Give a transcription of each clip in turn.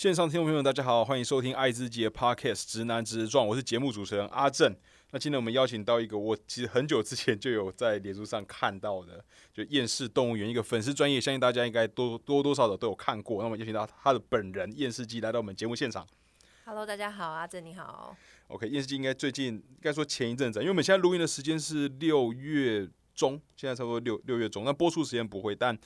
线上听众朋友们，大家好，欢迎收听爱之杰 Podcast《直男直撞》，我是节目主持人阿正。那今天我们邀请到一个我其实很久之前就有在脸书上看到的，就厌世动物园一个粉丝专业，相信大家应该多多多少少都有看过。那么邀请到他的本人厌世机来到我们节目现场。Hello，大家好，阿正你好。OK，厌世机应该最近应该说前一阵子，因为我们现在录音的时间是六月中，现在差不多六六月中，那播出时间不会，但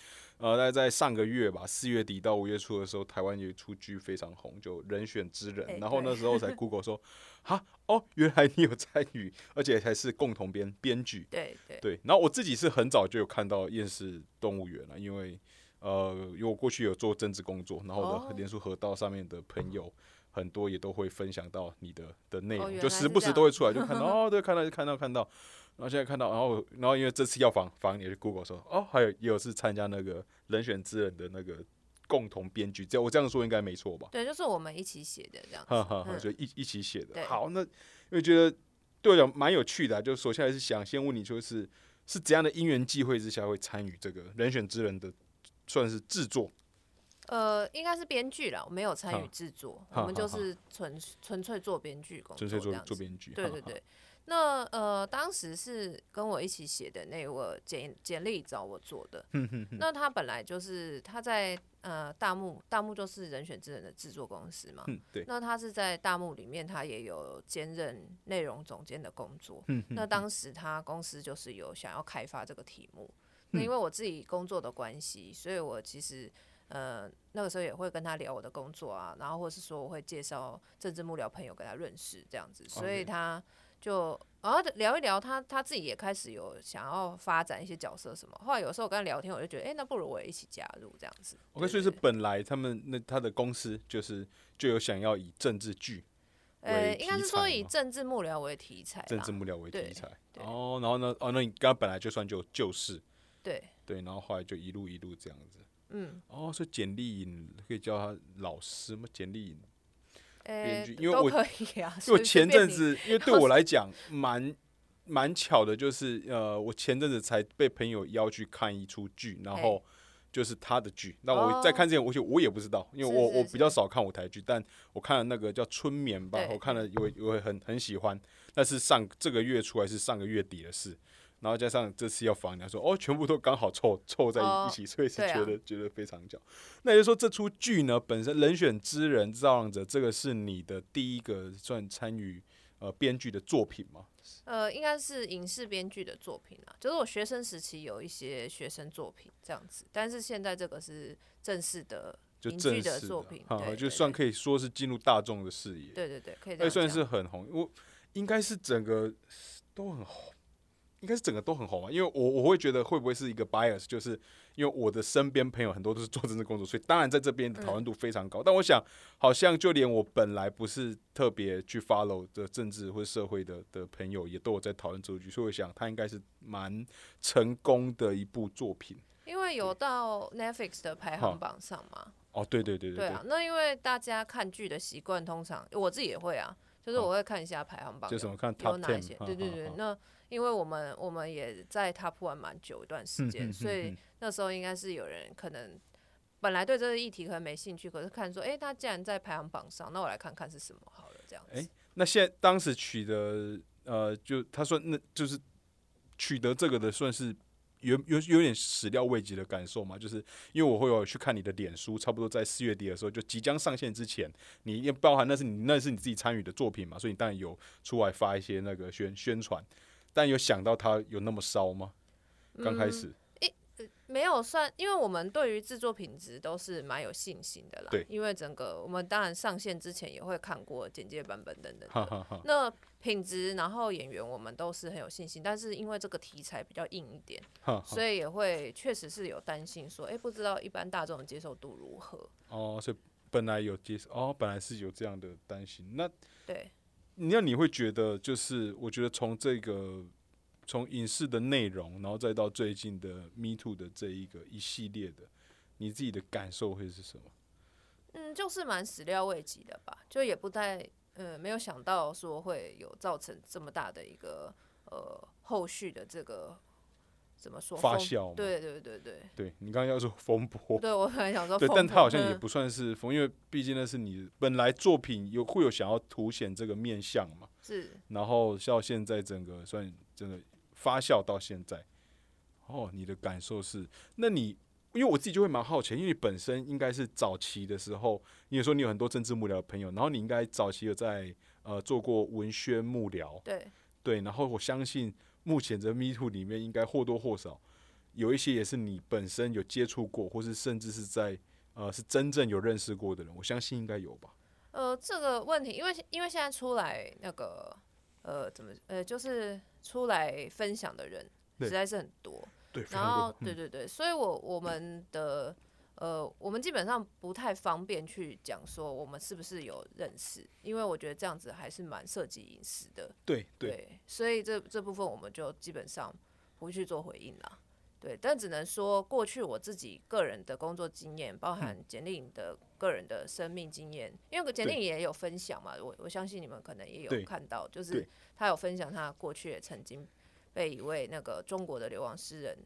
呃，大概在上个月吧，四月底到五月初的时候，台湾有一出剧非常红，就《人选之人》哎。然后那对时候才 Google 说，哈哦，原来你有参与，而且还是共同编编剧。对对。对，然后我自己是很早就有看到《厌世动物园》了，因为呃，因为我过去有做政治工作，然后我哦的连书河道上面的朋友很多也都会分享到你的的内容，哦就时不时都会出来，就看到 哦，对，看到看到看到，然后现在看到，然后然后因为这次要访访你，就 Google 说哦，还有也有是参加那个人选之人的那个共同编剧，这样我这样说应该没错吧？对，就是我们一起写的这样子。哈哈哈，嗯就一一起写的。好，那因为觉得对我讲蛮有趣的啊、就首先还是想先问你，就是是怎样的因缘际会之下会参与这个人选之人的算是制作？呃，应该是编剧啦，我没有参与哈制作，我们就是纯纯粹做编剧工作，纯粹做做编剧？对对对。那呃，当时是跟我一起写的那位简简历找我做的。那他本来就是他在呃大幕，大幕就是人选之人的制作公司嘛。嗯，对，那他是在大幕里面，他也有兼任内容总监的工作。那当时他公司就是有想要开发这个题目。那因为我自己工作的关系，所以我其实呃那个时候也会跟他聊我的工作啊，然后或是说我会介绍政治幕僚朋友给他认识这样子，所以他就然后聊一聊他他自己也开始有想要发展一些角色什么。后来有时候我跟他聊天，我就觉得，哎、那不如我也一起加入这样子。OK，对所以是本来他们那他的公司就是就有想要以政治剧、呃，为应该是说以政治幕僚为题材，政治幕僚为题材。哦，然后呢？哦，那你刚刚本来就算就就是对，对，然后后来就一路一路这样子。嗯，哦，所以简历颖可以叫他老师吗？简历颖。呃、编剧因为我可以啊，因为我前阵子，因为对我来讲蛮蛮巧的，就是呃，我前阵子才被朋友邀去看一出剧，然后就是他的剧。那我在看之前，我就我也不知道，因为我我比较少看舞台剧，但我看了那个叫《春眠》吧，我看了有有很很喜欢，但是上这个月出来是上个月底的事。然后加上这次要访你，说哦，全部都刚好凑凑在哦一起，所以是觉得、觉得非常巧。那也就是说，这出剧呢，本身《人选之人造浪者》这个是你的第一个算参与呃编剧的作品吗？呃，应该是影视编剧的作品啊，就是我学生时期有一些学生作品这样子，但是现在这个是正式的就正式的作品，哈，对对对就算可以说是进入大众的视野，对对对，可以算。是很红。我应该是整个都很红，应该是整个都很红啊。因为我我会觉得会不会是一个 bias，就是因为我的身边朋友很多都是做政治工作，所以当然在这边的讨论度非常高。但我想，好像就连我本来不是特别去 follow 的政治或者社会的的朋友，也都有在讨论这部剧，所以我想它应该是蛮成功的一部作品。因为有到 Netflix 的排行榜上嘛，哦，对对对对对啊，那因为大家看剧的习惯，通常我自己也会啊，就是我会看一下排行榜，就什么看有哪一些，对对对。那因为我们我们也在 Top One 蛮久一段时间，嗯嗯所以嗯那时候应该是有人可能本来对这个议题可能没兴趣，可是看说，哎、他既然在排行榜上，那我来看看是什么好了，这样子。诶那现在当时取得呃，就他说那就是取得这个的，算是有有有点始料未及的感受嘛。就是因为我会有去看你的脸书，差不多在四月底的时候，就即将上线之前，你也包含那是你那是你自己参与的作品嘛，所以你当然有出来发一些那个宣宣传。但有想到它有那么烧吗？刚开始，没有算，因为我们对于制作品质都是蛮有信心的啦。对因为整个我们当然上线之前也会看过简介版本等等的。哈哈哈。那品质，然后演员我们都是很有信心，但是因为这个题材比较硬一点，所以也会确实是有担心说，哎、不知道一般大众的接受度如何。哦，所以本来有接受，哦，本来是有这样的担心。那对，那你会觉得，就是我觉得从这个从影视的内容，然后再到最近的 Me Too 的这一个一系列的，你自己的感受会是什么？嗯，就是蛮始料未及的吧，就也不太，呃，没有想到说会有造成这么大的一个呃后续的这个怎么说发风酵对对对对对你刚刚要说风波，对，我很想说 对，风但它好像也嗯不算是风，因为毕竟那是你本来作品有会有想要凸显这个面相嘛，是。然后到现在整个算真的发酵到现在，哦，你的感受是，那你因为我自己就会蛮好奇，因为你本身应该是早期的时候，你也说你有很多政治幕僚的朋友，然后你应该早期有在呃做过文宣幕僚，对。对，然后我相信目前这 Me Too 里面应该或多或少有一些也是你本身有接触过，或是甚至是在呃是真正有认识过的人，我相信应该有吧。呃，这个问题，因为因为现在出来那个呃，怎么呃，就是出来分享的人实在是很多，对，然后对对对，所以我我们的呃，我们基本上不太方便去讲说我们是不是有认识，因为我觉得这样子还是蛮涉及隐私的，对对。对，所以这这部分我们就基本上不去做回应啦。对，但只能说过去我自己个人的工作经验，包含简历的个人的生命经验，因为简历对。也有分享嘛，我我相信你们可能也有看到，就是他有分享他过去也曾经被一位那个中国的流亡诗人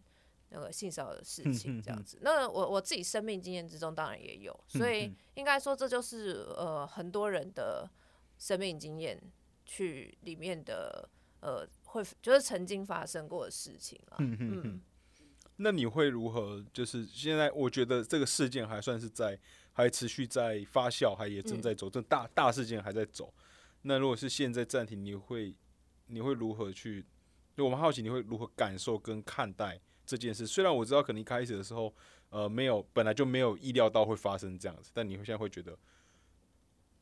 那个性骚扰的事情这样子。那我我自己生命经验之中当然也有，所以应该说这就是呃很多人的生命经验去里面的呃会就是曾经发生过的事情啊。嗯嗯嗯。那你会如何？就是现在，我觉得这个事件还算是在，还持续在发酵，还也正在走，这大大事件还在走。那如果是现在暂停，你会你会如何去？就我们好奇，你会如何感受跟看待这件事？虽然我知道可能一开始的时候，呃，没有本来就没有意料到会发生这样子，但你会现在会觉得，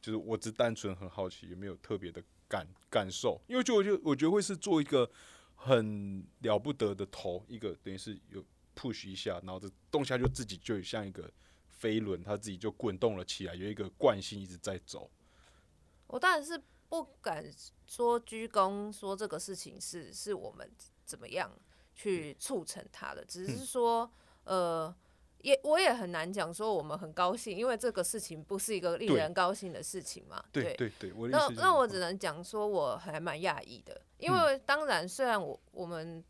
就是我只单纯很好奇，有没有特别的感感受？因为就我就我觉得会是做一个很了不得的头，一个等于是有 push 一下，然后这动下就自己就像一个飞轮，它自己就滚动了起来，有一个惯性一直在走。我当然是不敢说鞠躬，说这个事情是是我们怎么样去促成它的，只是说，呃，也我也很难讲说我们很高兴，因为这个事情不是一个令人高兴的事情嘛。对对对，我那那我只能讲说我还蛮讶异的，因为当然虽然我我们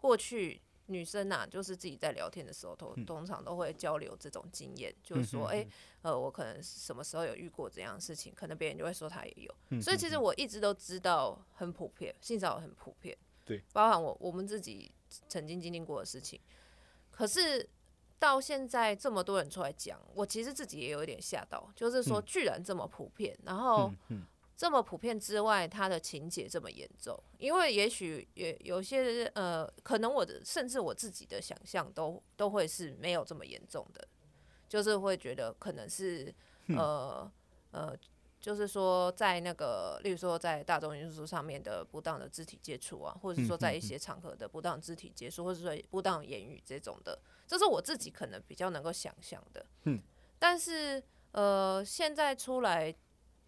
过去女生啊，就是自己在聊天的时候，通通常都会交流这种经验，就是说，哎、呃，我可能什么时候有遇过这样的事情，可能别人就会说他也有，所以其实我一直都知道很普遍，性骚扰很普遍，对，包含我我们自己曾经经历过的事情，可是。到现在这么多人出来讲，我其实自己也有一点吓到，就是说居然这么普遍，然后这么普遍之外，它的情节这么严重，因为也许也有些呃，可能我的甚至我自己的想象都都会是没有这么严重的，就是会觉得可能是呃呃，就是说在那个，例如说在大众运输上面的不当的肢体接触啊，或者是说在一些场合的不当肢体接触，或者说不当言语这种的，这是我自己可能比较能够想象的。嗯，但是呃，现在出来。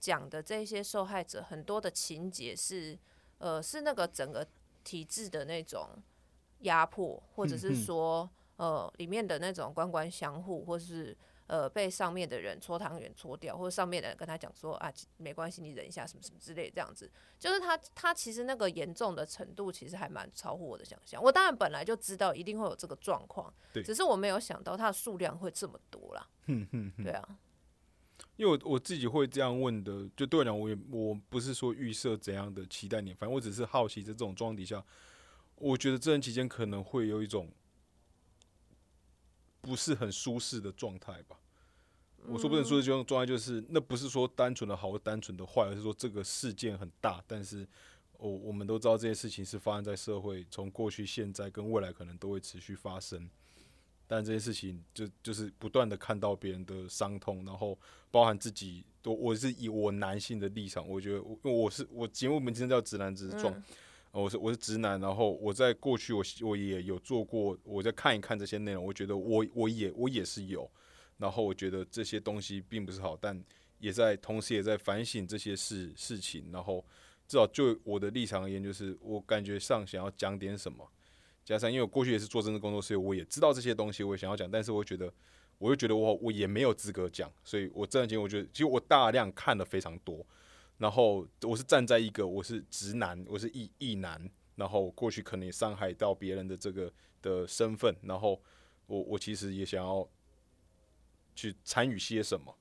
讲的这些受害者很多的情节是，呃，是那个整个体制的那种压迫，或者是说，呃，里面的那种官官相护，或是呃被上面的人搓汤圆搓掉，或者上面的人跟他讲说啊，没关系，你忍一下，什么什么之类，这样子，就是他他其实那个严重的程度，其实还蛮超乎我的想象。我当然本来就知道一定会有这个状况，只是我没有想到它的数量会这么多啦。嗯嗯对啊。因为我我自己会这样问的，就对我讲，我也我不是说预设怎样的期待你，反正我只是好奇，在这种状况底下，我觉得这段期间可能会有一种不是很舒适的状态吧。我说不能说的这种状态，就是那不是说单纯的好或单纯的坏，而是说这个事件很大，但是我我们都知道这些事情是发生在社会，从过去、现在跟未来可能都会持续发生。但这件事情就就是不断的看到别人的伤痛，然后包含自己，都我是以我男性的立场，我觉得因为我是我节目名称叫直男直撞，我是我是直男，然后我在过去我我也有做过，我在看一看这些内容，我觉得我我也我也是有，然后我觉得这些东西并不是好，但也在同时也在反省这些事事情，然后至少就我的立场而言，就是我感觉上想要讲点什么。加上，因为我过去也是做政治工作，所以我也知道这些东西，我也想要讲，但是我觉得，我又觉得我我也没有资格讲，所以我这段时间我觉得，其实我大量看了非常多，然后我是站在一个我是直男，我是异异男，然后过去可能也伤害到别人的这个的身份，然后我我其实也想要去参与些什么，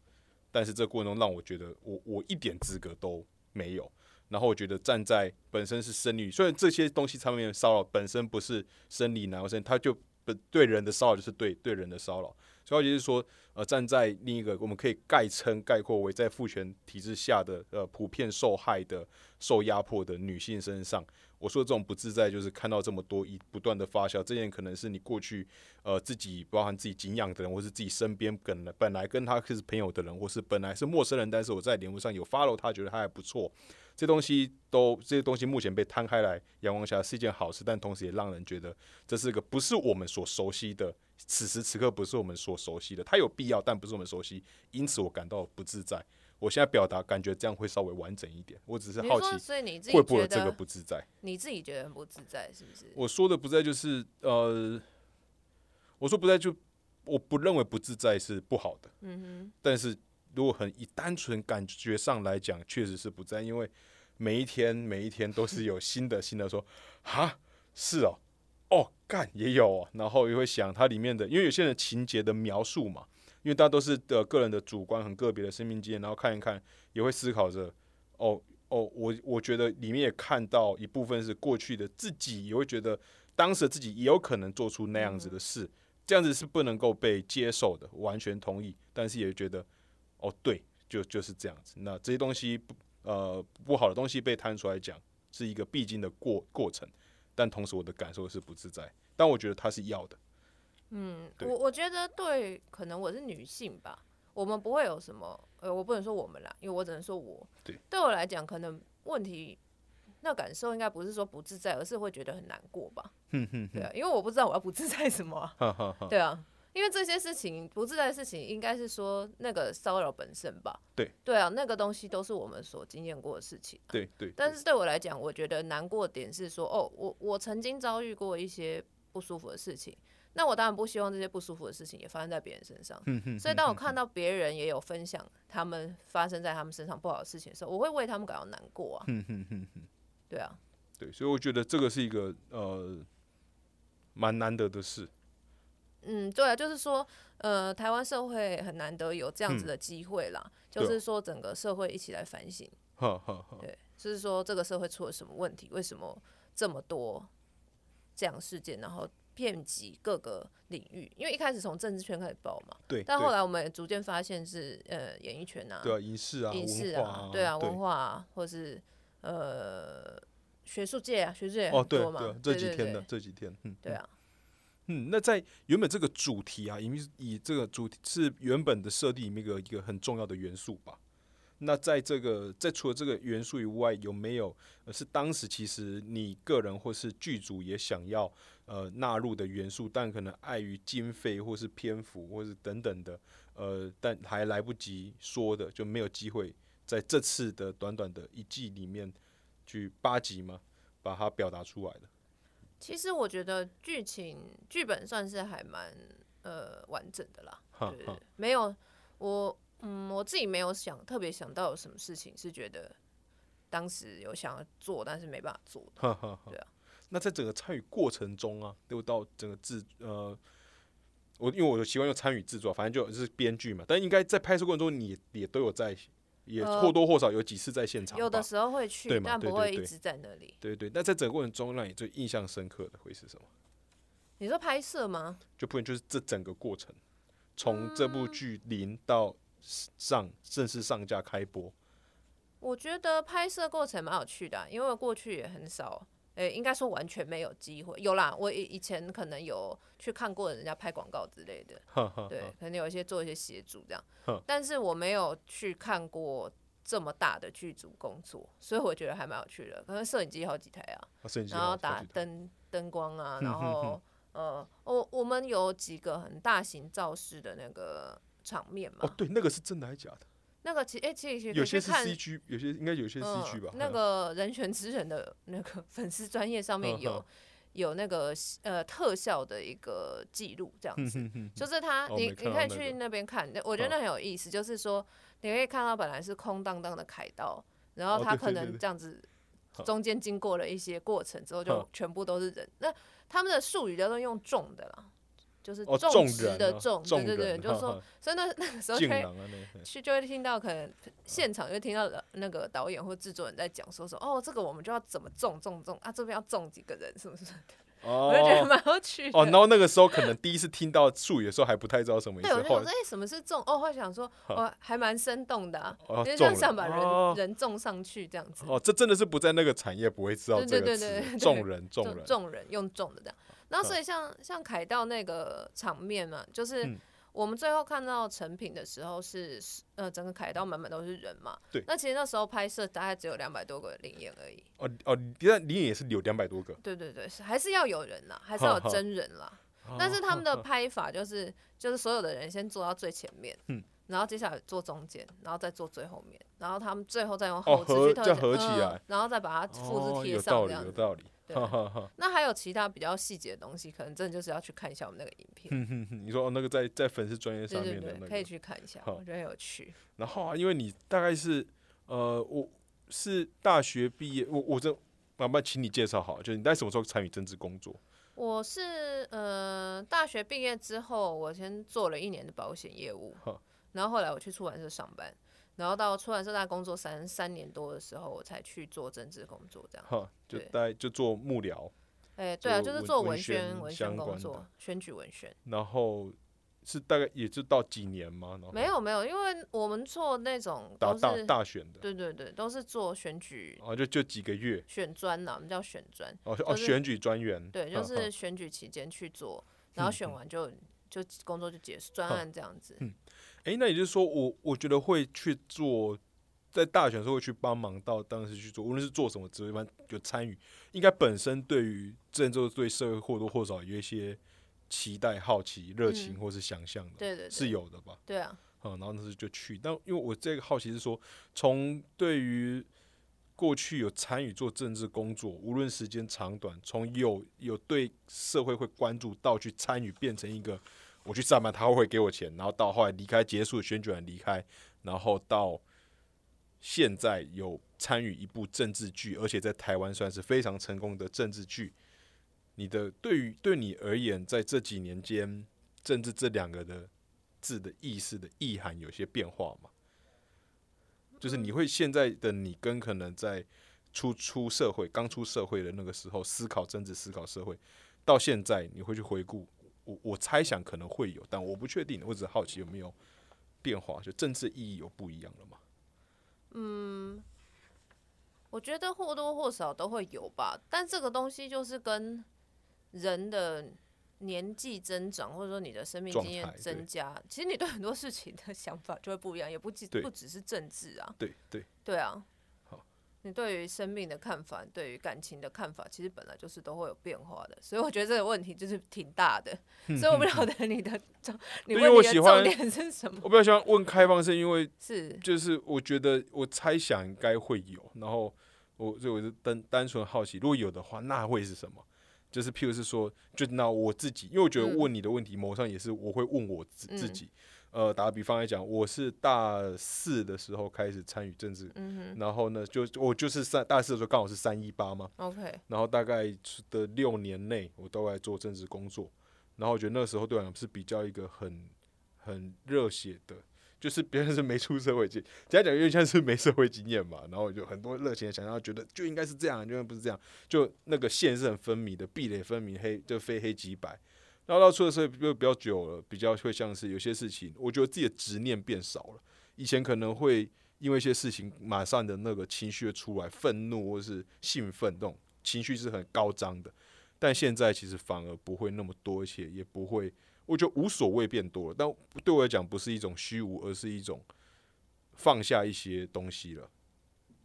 但是这过程中让我觉得我我一点资格都没有。然后我觉得站在本身是生理，虽然这些东西上面骚扰本身不是生理男或生，他就不对人的骚扰就是对对人的骚扰。高级是说，呃，站在另一个我们可以概称概括为在父权体制下的呃普遍受害的、受压迫的女性身上。我说这种不自在，就是看到这么多一不断的发酵，这件可能是你过去呃自己包含自己敬仰的人，或是自己身边本来本来跟他是朋友的人，或是本来是陌生人，但是我在联络上有 follow 他，觉得他还不错。这东西都这些东西目前被摊开来阳光下是一件好事，但同时也让人觉得这是个不是我们所熟悉的，此时此刻不是我们所熟悉的。它有必要，但不是我们熟悉，因此我感到不自在。我现在表达感觉这样会稍微完整一点。我只是好奇，所以你会不会这个不自在？你自己觉得很不自在是不是？我说的不在就是呃，我说不在就我不认为不自在是不好的。嗯哼。但是如果很以单纯感觉上来讲，确实是不在，因为每一天每一天都是有新的新的说哈，是哦，哦干也有，然后也会想它里面的，因为有些人情节的描述嘛。因为大家都是的个人的主观很个别的生命经验，然后看一看，也会思考着，哦哦，我我觉得里面也看到一部分是过去的自己，也会觉得当时的自己也有可能做出那样子的事，这样子是不能够被接受的，完全同意，但是也觉得，哦对，就就是这样子。那这些东西不呃不好的东西被摊出来讲，是一个必经的过过程，但同时我的感受是不自在，但我觉得它是要的。嗯，我我觉得对，可能我是女性吧，我们不会有什么，呃，我不能说我们啦，因为我只能说我，对，对我来讲，可能问题那感受应该不是说不自在，而是会觉得很难过吧，对啊，因为我不知道我要不自在什么，对啊，因为这些事情不自在的事情，应该是说那个骚扰本身吧，对，对啊，那个东西都是我们所经验过的事情，对对，但是对我来讲，我觉得难过点是说，哦，我我曾经遭遇过一些不舒服的事情。那我当然不希望这些不舒服的事情也发生在别人身上，所以当我看到别人也有分享他们发生在他们身上不好的事情的时候，我会为他们感到难过啊。对啊，对，所以我觉得这个是一个呃蛮难得的事。嗯，对啊，就是说，呃，台湾社会很难得有这样子的机会啦，就是说整个社会一起来反省。对，就是说这个社会出了什么问题？为什么这么多这样事件？然后。遍及各个领域，因为一开始从政治圈开始报嘛，对，但后来我们逐渐发现是呃演艺圈啊，对啊，影视啊，影视啊，对啊，文化啊，或是呃学术界啊，学术界哦，对嘛，这几天的这几天，嗯，对啊，嗯，那在原本这个主题啊，因为以这个主题是原本的设定里面一个一个很重要的元素吧。那在这个在除了这个元素以外，有没有是当时其实你个人或是剧组也想要呃纳入的元素，但可能碍于经费或是篇幅或是等等的呃，但还来不及说的，就没有机会在这次的短短的一季里面去八集嘛，把它表达出来的。其实我觉得剧情剧本算是还蛮呃完整的啦，对，没有我。嗯，我自己没有想特别想到有什么事情是觉得当时有想要做，但是没办法做的。对啊，那在整个参与过程中啊，都到整个制呃，我因为我习惯用参与制作，反正就是编剧嘛。但应该在拍摄过程中，你也都有在，也或多或少有几次在现场。有的时候会去，但不会一直在那里。对对，那在整个过程中，让你最印象深刻的会是什么？你说拍摄吗？就不能就是这整个过程，从这部剧零到。上正式上架开播，我觉得拍摄过程蛮有趣的，因为过去也很少，诶，应该说完全没有机会。有啦，我以以前可能有去看过人家拍广告之类的，对，可能有一些做一些协助这样，但是我没有去看过这么大的剧组工作，所以我觉得还蛮有趣的。可能摄影机好几台啊，然后打灯灯光啊，然后呃，我我们有几个很大型造势的那个。场面嘛，哦，对，那个是真的还是假的？那个其哎，其实有些是 CG，有些应该有些 CG 吧。那个人权之人的那个 粉丝专业上面有有那个呃特效的一个记录，这样子，就是他，你你可以去那边看，我觉得那很有意思，就是说你可以看到本来是空荡荡的凯道，然后他可能这样子中间经过了一些过程之后，就全部都是人。那他们的术语叫做用重的啦，就是哦，种植的种，众对对对，就是说，所以那那个 时候就会敬人啊，去就会听到可能 现场就听到那个导演或制作人在讲说说哦，这个我们就要怎么种种种啊，这边要种几个人，是不是？我就觉得哦蛮有趣的。哦，然后那个时候可能第一次听到术语的时候还不太知道什么意对，思，对我就想说，哎、什么是种？哦，会想说，哦，还蛮生动的、啊，哦因为这样种人想把人、哦人种上去这样子。哦，这真的是不在那个产业不会知道对这个对对对词，对种人，种人用种的这样。然后所以像像凯道那个场面嘛，就是嗯我们最后看到成品的时候是呃整个凯道满满都是人嘛。对那其实那时候拍摄大概只有两百多个灵眼而已。哦哦，但你也是有两百多个，对对对，是还是要有人啦，还是要真人啦。但是他们的拍法就是就是所有的人先坐到最前面，嗯然后接下来坐中间，然后再坐最后面，然后他们最后再用哦后置去特写嗯合起来然后再把它复哦制贴上这样子。哈。那还有其他比较细节的东西，可能真的就是要去看一下我们那个影片。你说哦，那个在在粉丝专业上面的那可以，去看一下，好我觉得很有趣。然后啊，因为你大概是呃，我是大学毕业，我我这麻烦请你介绍好，就是你在什么时候参与政治工作？我是呃大学毕业之后，我先做了一年的保险业务，然后后来我去出版社上班，然后到出版社大概工作三三年多的时候，我才去做政治工作这样。哈，就对大概就做幕僚，哎、对啊，就是做文宣宣文宣工作，选举文宣。然后是大概也就到几年吗？没有没有，因为我们做那种大大大选的，对对对，都是做选举哦，就就几个月，选专呐，我们叫选专。哦哦，就是选举专员，对，就是选举期间去做，然后选完就就工作就结束，专案这样子。哎、那也就是说我，我觉得会去做，在大选的时候会去帮忙到当时去做，无论是做什么职位，反正有参与，应该本身对于政治对社会或多或少有一些期待、好奇、热情嗯或是想象的，对对对，是有的吧？对啊，嗯，然后那时候就去，但因为我这个好奇是说，从对于过去有参与做政治工作，无论时间长短，从有有对社会会关注到去参与，变成一个我去上班他会给我钱，然后到后来离开结束选举完离开，然后到现在有参与一部政治剧，而且在台湾算是非常成功的政治剧。你的对于对你而言，在这几年间，政治这两个的字的意思的意涵有些变化吗？就是你会现在的你跟可能在初出社会、刚出社会的那个时候思考政治、思考社会，到现在你会去回顾，我我猜想可能会有，但我不确定，我只是好奇有没有变化，就政治意义有不一样了吗？嗯我觉得或多或少都会有吧，但这个东西就是跟人的年纪增长，或者说你的生命经验增加，其实你对很多事情的想法就会不一样，也不只不只是政治啊，对对，对啊好。你对于生命的看法，对于感情的看法，其实本来就是都会有变化的，所以我觉得这个问题就是挺大的，所以我不晓得你的重，你问题的重我喜欢点是什么？我比较喜欢问开放是，因为是就是我觉得我猜想应该会有，然后我所以我就单单纯好奇，如果有的话，那会是什么？就是譬如是说，就那我自己，因为我觉得嗯问你的问题，某上也是我会问我自嗯自己。呃，打个比方来讲，我是大四的时候开始参与政治，嗯然后呢，就我就是三大四的时候刚好是三一八嘛，，OK，然后大概的六年内，我都在做政治工作。然后我觉得那时候对我来讲是比较一个很很热血的，就是别人是没出社会经，简单讲有点像是没社会经验嘛。然后我就很多热情的想要觉得就应该是这样，就不是这样，就那个线是很分明的，壁垒分明，黑就非黑即白。然后到出的时候就比较久了，比较会像是有些事情，我觉得自己的执念变少了。以前可能会因为一些事情，马上的那个情绪出来，愤怒或是兴奋，这种情绪是很高涨的。但现在其实反而不会那么多，而且也不会，我觉得无所谓变多了。但对我来讲，不是一种虚无，而是一种放下一些东西了。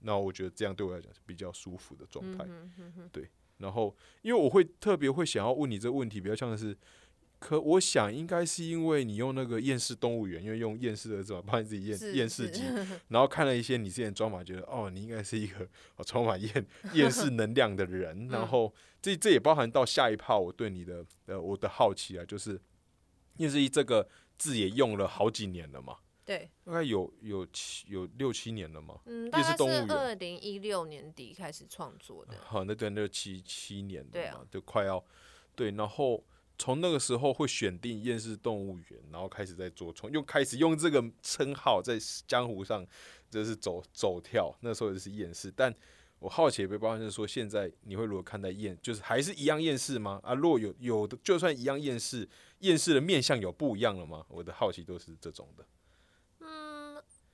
那我觉得这样对我来讲是比较舒服的状态。嗯哼哼哼然后，因为我会特别会想要问你这个问题，比较像是，可我想应该是因为你用那个厌世动物园，因为用厌世的字嘛，帮你自己验是是验世机，然后看了一些你之前装法，觉得哦，你应该是一个哦充满厌厌世能量的人。然后这这也包含到下一趴我对你的呃我的好奇啊，就是厌世机这个字也用了好几年了嘛，对，大概有有七有六七年了嘛。嗯，也大概是二零一六年底开始创作的，好，那对，那就七七年对啊就快要对，然后从那个时候会选定厌世动物园，然后开始在做从，又开始用这个称号在江湖上就是走走跳。那时候也是厌世，但我好奇被包含是说，现在你会如何看待厌，就是还是一样厌世吗？啊，如果有有的，就算一样厌世，厌世的面相有不一样了吗？我的好奇都是这种的。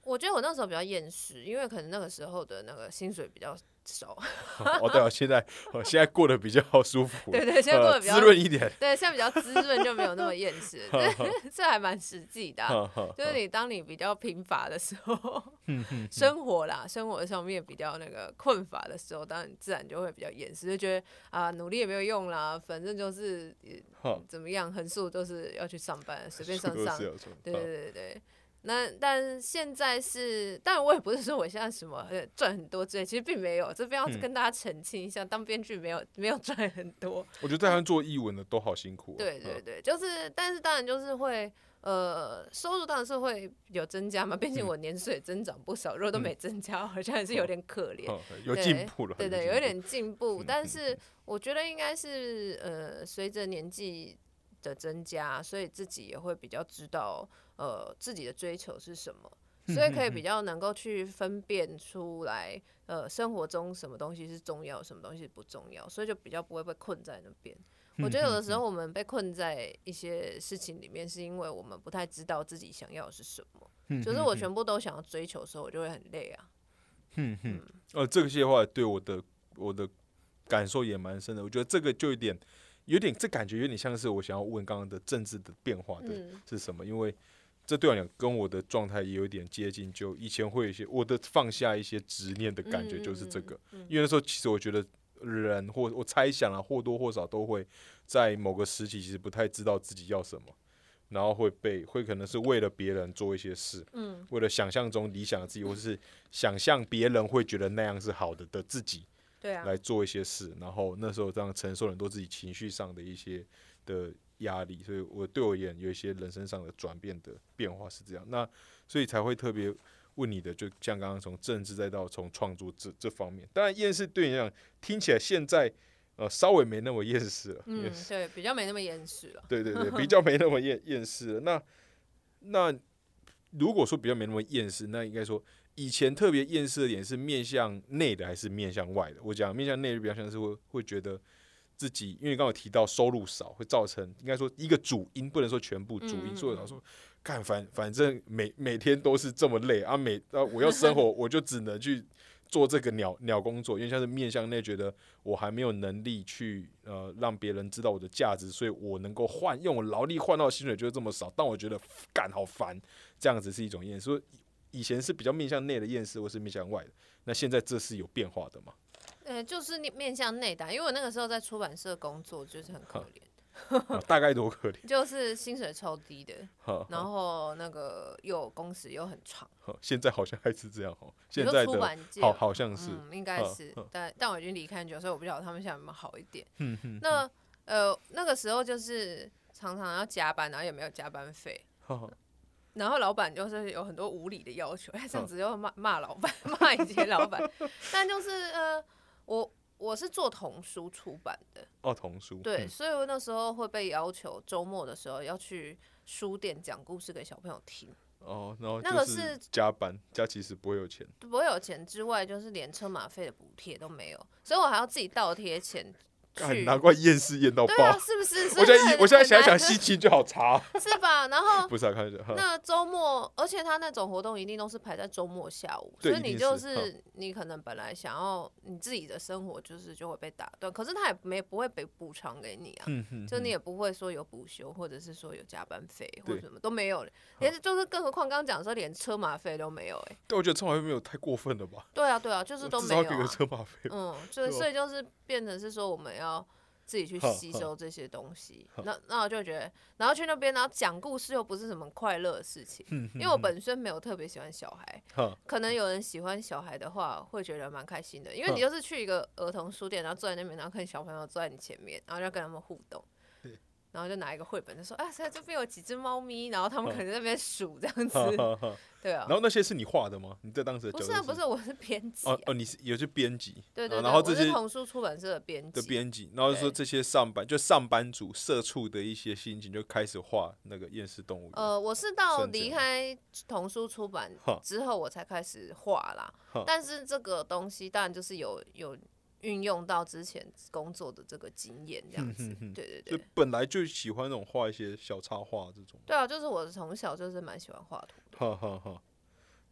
我觉得我那时候比较厌世，因为可能那个时候的那个薪水比较少。哦，对啊，现在我现在过得比较舒服。对对，现在过得比较滋润一点。对，现在比较滋润，就没有那么厌世。对，这还蛮实际的。就是你当你比较贫乏的时候，生活啦，生活上面比较那个困乏的时候，当然自然就会比较厌世，就觉得啊，努力也没有用啦，反正就是怎么样，横竖都是要去上班，随便上上。对对对对。那但现在是，但我也不是说我现在什么赚很多之类，其实并没有。这边要跟大家澄清一下，当编剧没有没有赚很多。我觉得在做译文的都好辛苦。对对对，就是，但是当然就是会，呃，收入当然是会有增加嘛。毕竟我年岁增长不少，如果都没增加，好像还是有点可怜。有进步了。对对，有一点进步，但是我觉得应该是呃，随着年纪的增加，所以自己也会比较知道。呃，自己的追求是什么？所以可以比较能够去分辨出来，呃，生活中什么东西是重要，什么东西不重要，所以就比较不会被困在那边。我觉得有的时候我们被困在一些事情里面，是因为我们不太知道自己想要的是什么。就是我全部都想要追求的时候，我就会很累啊。嗯嗯，呃，这些话对我的我的感受也蛮深的。我觉得这个就有点有点，这感觉有点像是我想要问刚刚的政治的变化的是什么，因为。这对我讲跟我的状态也有点接近，就以前会有一些我的放下一些执念的感觉，就是这个。因为那时候其实我觉得人或我猜想啊，或多或少都会在某个时期其实不太知道自己要什么，然后会被会可能是为了别人做一些事，嗯，为了想象中理想的自己，或是想象别人会觉得那样是好的的自己，对啊，来做一些事，然后那时候这样承受很多自己情绪上的一些的。压力，所以我对我而言有一些人生上的转变的变化是这样，那所以才会特别问你的，就像刚刚从政治再到从创作这这方面，当然厌世对你讲听起来现在呃稍微没那么厌世了，嗯，对，比较没那么厌世了，对对对，比 较没那么厌厌世了。那那如果说比较没那么厌世，那应该说以前特别厌世的点是面向内的还是面向外的？我讲面向内的比较像是会会觉得。自己，因为刚刚提到收入少，会造成应该说一个主因，不能说全部主因。所以老说，干反反正每每天都是这么累啊，每啊我要生活，我就只能去做这个鸟鸟工作。因为像是面向内，觉得我还没有能力去呃让别人知道我的价值，所以我能够换用我劳力换到薪水就是这么少。但我觉得干好烦，这样子是一种厌世。以前是比较面向内的厌世，或是面向外的。那现在这是有变化的吗？呃，就是面面向内的，因为我那个时候在出版社工作，就是很可怜。大概多可怜？就是薪水超低的，然后那个又工时又很长。现在好像还是这样哦。现在出版界好好像是，应该是，但但我已经离开很久，所以我不晓得他们现在有没有好一点。那呃，那个时候就是常常要加班，然后也没有加班费。然后老板就是有很多无理的要求，哎，这样子就骂骂老板，骂一些老板。但就是呃。我我是做童书出版的。哦，童书对，所以我那时候会被要求周末的时候要去书店讲故事给小朋友听。哦，然后那个是加班加，其实不会有钱，不会有钱之外，就是连车马费的补贴都没有，所以我还要自己倒贴钱。难怪厌世厌到爆，是不是？我现在我现在想想心情就好差，是吧？然后不是啊，看一下，那周末，而且他那种活动一定都是排在周末下午，所以你就是你可能本来想要你自己的生活，就是就会被打断。可是他也没不会被补偿给你啊，就你也不会说有补休，或者是说有加班费或者什么都没有，连就是更何况刚刚讲说连车马费都没有，哎，对，我觉得车马费没有太过分了吧？对啊，对啊，就是都没有车马费，嗯，所以所以就是变成是说我们要。自己去吸收这些东西，那那我就觉得，然后去那边，然后讲故事又不是什么快乐的事情，因为我本身没有特别喜欢小孩，可能有人喜欢小孩的话，会觉得蛮开心的，因为你就是去一个儿童书店，然后坐在那边，然后看小朋友坐在你前面，然后就跟他们互动，然后就拿一个绘本，就说啊，现在这边有几只猫咪，然后他们可能在那边数这样子，对啊。然后那些是你画的吗？你在当时的不是啊，不是，我是编辑。哦哦，你是有些编辑，对对。然后这些童书出版社的编辑的编辑，然后说这些上班就上班族社畜的一些心情，就开始画那个厌世动物。呃，我是到离开童书出版之后，我才开始画啦。但是这个东西当然就是有有。运用到之前工作的这个经验，这样子，对对对，本来就喜欢那种画一些小插画这种。对啊，就是我从小就是蛮喜欢画图。哈哈哈。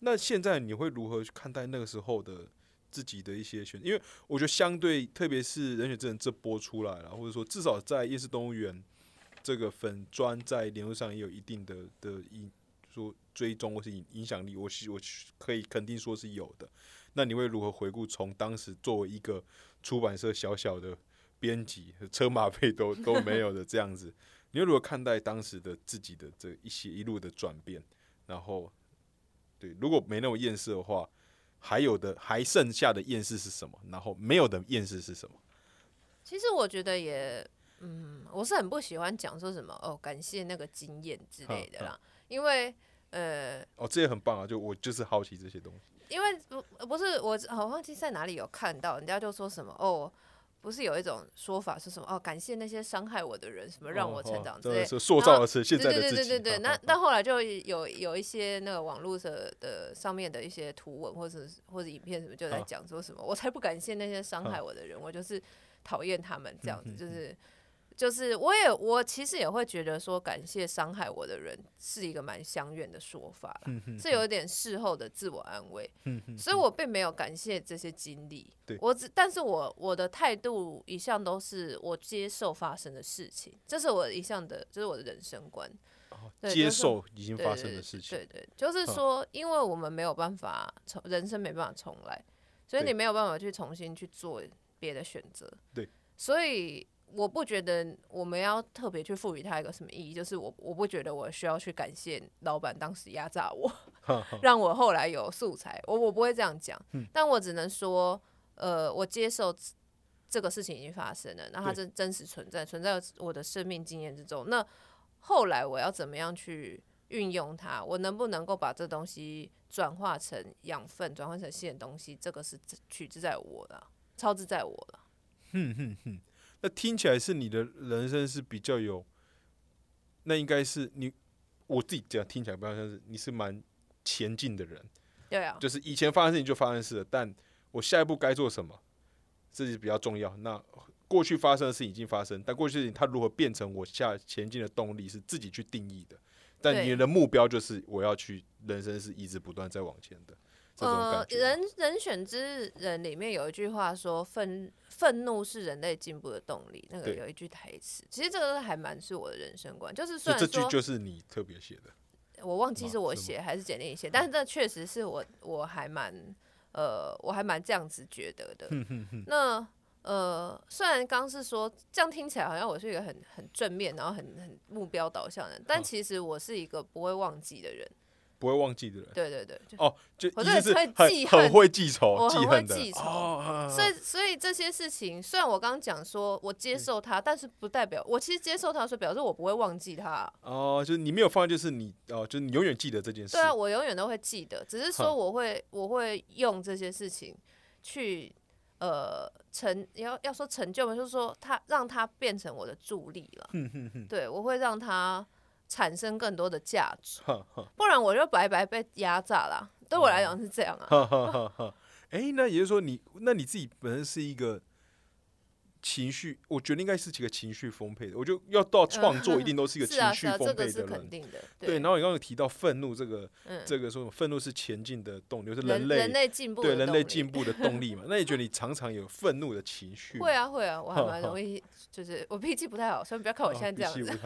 那现在你会如何去看待那个时候的自己的一些选？因为我觉得相对，特别是人选之人这播出来了，或者说至少在夜市动物园这个粉砖在联络上也有一定的的影，说追踪或是影影响力，我是我可以肯定说是有的。那你会如何回顾从当时作为一个出版社小小的编辑，车马费都 都没有的这样子，你会如何看待当时的自己的这一些一路的转变？然后，对，如果没那么厌世的话，还有的还剩下的厌世是什么？然后没有的厌世是什么？其实我觉得也，嗯，我是很不喜欢讲说什么哦，感谢那个经验之类的啦，因为呃，哦，这也很棒啊，就我就是好奇这些东西。因为不不是我，好忘记在哪里有看到，人家就说什么哦，不是有一种说法是什么哦，感谢那些伤害我的人，什么让我成长之类，塑造的是现在的自己。对对对对对，那那后来就有有一些那个网络的的上面的一些图文或者或者影片什么，就在讲说什么，我才不感谢那些伤害我的人，我就是讨厌他们这样子，就是。就是我也我其实也会觉得说感谢伤害我的人是一个蛮相怨的说法了，是有点事后的自我安慰，所以我并没有感谢这些经历，我只但是我我的态度一向都是我接受发生的事情，这是我一向的，这是我的人生观，接受已经发生的事情，对对，就是说，因为我们没有办法重人生没办法重来，所以你没有办法去重新去做别的选择，对，所以。我不觉得我们要特别去赋予它一个什么意义，就是我我不觉得我需要去感谢老板当时压榨我，让我后来有素材，我我不会这样讲，但我只能说，呃，我接受这个事情已经发生了，那它真真实存在，存在我的生命经验之中。那后来我要怎么样去运用它？我能不能够把这东西转化成养分，转换成新的东西？这个是取之在我了，超之在我了。哼哼哼。那听起来是你的人生是比较有，那应该是你我自己讲听起来比较像是你是蛮前进的人，对啊，就是以前发生事情就发生事了，但我下一步该做什么，这是比较重要。那过去发生的事情已经发生，但过去事情它如何变成我下前进的动力是自己去定义的，但你的目标就是我要去人生是一直不断在往前的。呃，人人选之人里面有一句话说，愤愤怒是人类进步的动力。那个有一句台词，其实这个还蛮是我的人生观，就是虽然说这句就是你特别写的，我忘记是我写还是简历写，但是这确实是我我还蛮呃我还蛮这样子觉得的。那呃，虽然刚是说这样听起来好像我是一个很很正面，然后很很目标导向的人，但其实我是一个不会忘记的人。不会忘记的人，对对对，哦，就我就是很很会记仇，我很会记仇，所以所以这些事情，虽然我刚刚讲说我接受他，但是不代表我其实接受他，所以表示我不会忘记他。哦，就是你没有放，就是你哦，就是你永远记得这件事。对啊，我永远都会记得，只是说我会我会用这些事情去呃成要要说成就嘛，就是说他让他变成我的助力了。对，我会让他。产生更多的价值，不然我就白白被压榨了。对我来讲是这样啊。哎，那也就是说，你那你自己本身是一个。情绪，我觉得应该是几个情绪丰沛的。我就要到创作，一定都是一个 情绪丰沛的人。对，然后你刚刚提到愤怒这个，这个说愤怒是前进的动力，是人类人类进步对人类进步的动力嘛？那你觉得你常常有愤怒的情绪？会啊会啊，我还蛮 容易，就是我脾气不太好，所以不要看我现在这样子。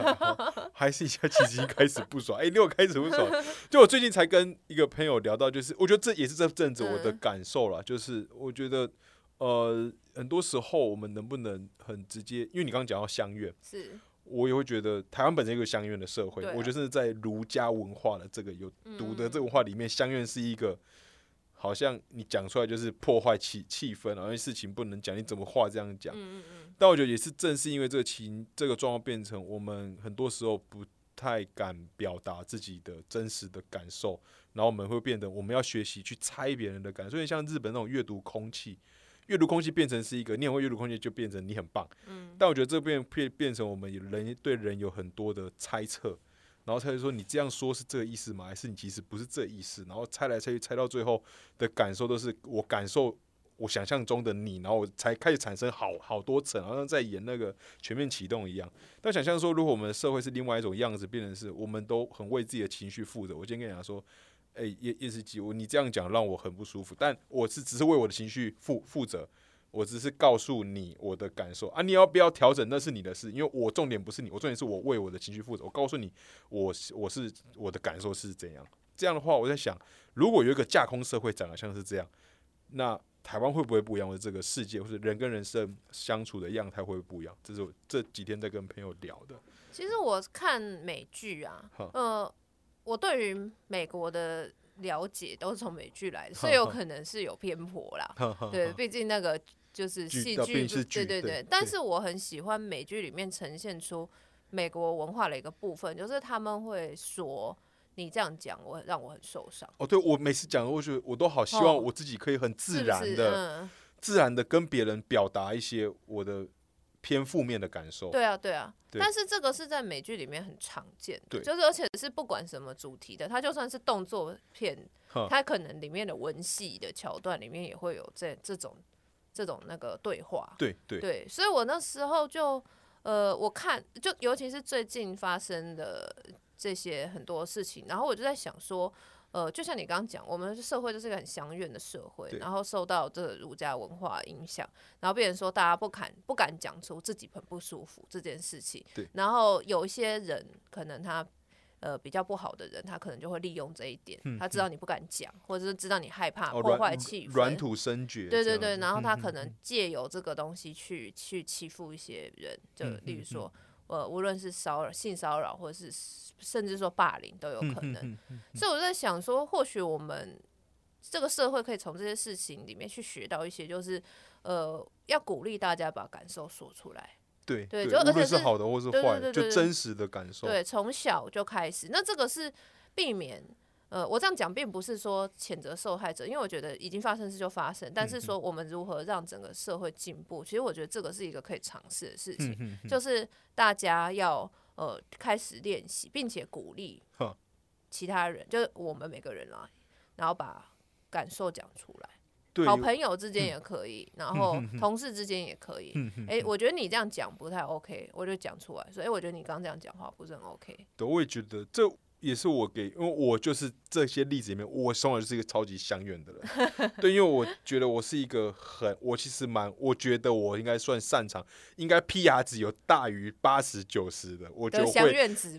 还是一下其实开始不爽，哎，你又开始不爽。就我最近才跟一个朋友聊到，就是我觉得这也是这阵子我的感受了，就是我觉得。呃，很多时候我们能不能很直接？因为你刚刚讲到相怨，是我也会觉得台湾本身一个相怨的社会。我觉得是在儒家文化的这个有读的这个文化里面，相怨是一个好像你讲出来就是破坏气气氛，然后事情不能讲，你怎么话这样讲？嗯嗯嗯，但我觉得也是正是因为这个情这个状况变成我们很多时候不太敢表达自己的真实的感受，然后我们会变得我们要学习去猜别人的感受，所以像日本那种阅读空气，阅读空气变成是一个你很会阅读空气，就变成你很棒。嗯，但我觉得这变变变成我们人对人有很多的猜测。然后他就说：“你这样说是这个意思吗？还是你其实不是这意思？”然后猜来猜去，猜到最后的感受都是我感受我想象中的你，然后我才开始产生好好多层，好像在演那个全面启动一样。但想象说，如果我们的社会是另外一种样子，变成是我们都很为自己的情绪负责。我今天跟你讲说：“哎，叶叶思基，我你这样讲让我很不舒服，但我是只是为我的情绪负负责。”我只是告诉你我的感受啊，你要不要调整那是你的事，因为我重点不是你，我重点是我为我的情绪负责。我告诉你，我我是我的感受是怎样。这样的话，我在想，如果有一个架空社会长得像是这样，那台湾会不会不一样？或者这个世界，或者人跟人生相处的样态会不会不一样？这是我这几天在跟朋友聊的。其实我看美剧啊，呃，我对于美国的。了解都是从美剧来的，所以有可能是有偏颇啦。对，毕竟那个就是戏剧，对对对。但是我很喜欢美剧里面呈现出美国文化的一个部分，就是他们会说你这样讲，我让我很受伤。哦，对我每次讲，我觉得我都好希望我自己可以很自然的、自然的跟别人表达一些我的。偏负面的感受。对啊，对啊。但是这个是在美剧里面很常见的，就是而且是不管什么主题的，它就算是动作片，它可能里面的文戏的桥段里面也会有这这种这种那个对话。对对对，所以我那时候就呃，我看就尤其是最近发生的这些很多事情，然后我就在想说。呃，就像你刚刚讲，我们社会就是一个很相怨的社会，然后受到这儒家文化影响，然后变成说大家不敢不敢讲出自己很不舒服这件事情。对。然后有一些人，可能他呃比较不好的人，他可能就会利用这一点，他知道你不敢讲，或者是知道你害怕破坏气氛，软土生绝。对对对，然后他可能借由这个东西去去欺负一些人，就例如说。呃，无论是骚扰、性骚扰，或者是甚至说霸凌都有可能，所以我在想说，或许我们这个社会可以从这些事情里面去学到一些，就是呃，要鼓励大家把感受说出来。对对，就而且是好的或是坏的，就真实的感受。对，从小就开始，那这个是避免。呃，我这样讲并不是说谴责受害者，因为我觉得已经发生事就发生。但是说我们如何让整个社会进步，其实我觉得这个是一个可以尝试的事情，就是大家要呃开始练习，并且鼓励其他人，就是我们每个人啦，然后把感受讲出来。好朋友之间也可以，然后同事之间也可以。哎，我觉得你这样讲不太 OK，我就讲出来。所以我觉得你刚这样讲话不是很 OK。对，我也觉得这。也是我给，因为我就是这些例子里面，我从小就是一个超级相怨的人。对，因为我觉得我是一个很，我其实蛮，我觉得我应该算擅长，应该 P R 值有大于八十九十的，我就会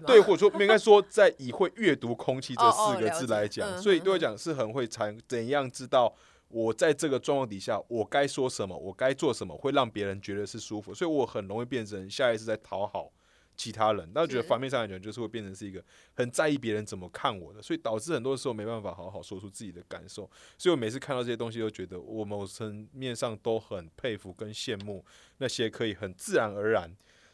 对，或者说应该说在以会阅读空气 这四个字来讲，所以对我讲是很会参怎样知道我在这个状况底下我该说什么，我该做什么会让别人觉得是舒服，所以我很容易变成下意识在讨好。其他人，那我觉得反面上来讲，就是会变成是一个很在意别人怎么看我的，所以导致很多时候没办法好好说出自己的感受。所以我每次看到这些东西，都觉得我某层面上都很佩服跟羡慕那些可以很自然而然，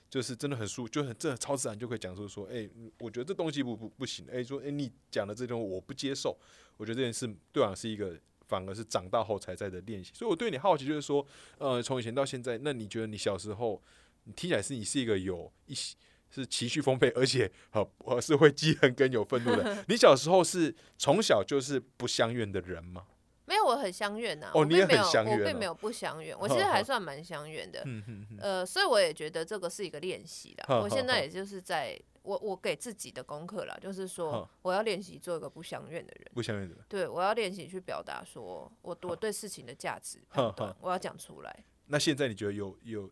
就是真的很舒，就很真的超自然就可以讲出说，哎，我觉得这东西不不不行，哎，说哎你讲的这东西我不接受。我觉得这件事对我是一个反而是长大后才在的练习。所以我对你好奇，就是说，呃，从以前到现在，那你觉得你小时候，你听起来是你是一个有一些。是情绪丰沛，而且 呃，我是会记恨跟有愤怒的。你小时候是从小就是不相怨的人吗？没有，我很相怨呐。哦，你也很相怨。我并没有不相怨，我其实还算蛮相怨的。呃，所以我也觉得这个是一个练习啦。我现在也就是在我我给自己的功课啦，就是说我要练习做一个不相怨的人。不相怨的人。对，我要练习去表达说我我对事情的价值判断，我要讲出来。那现在你觉得有有？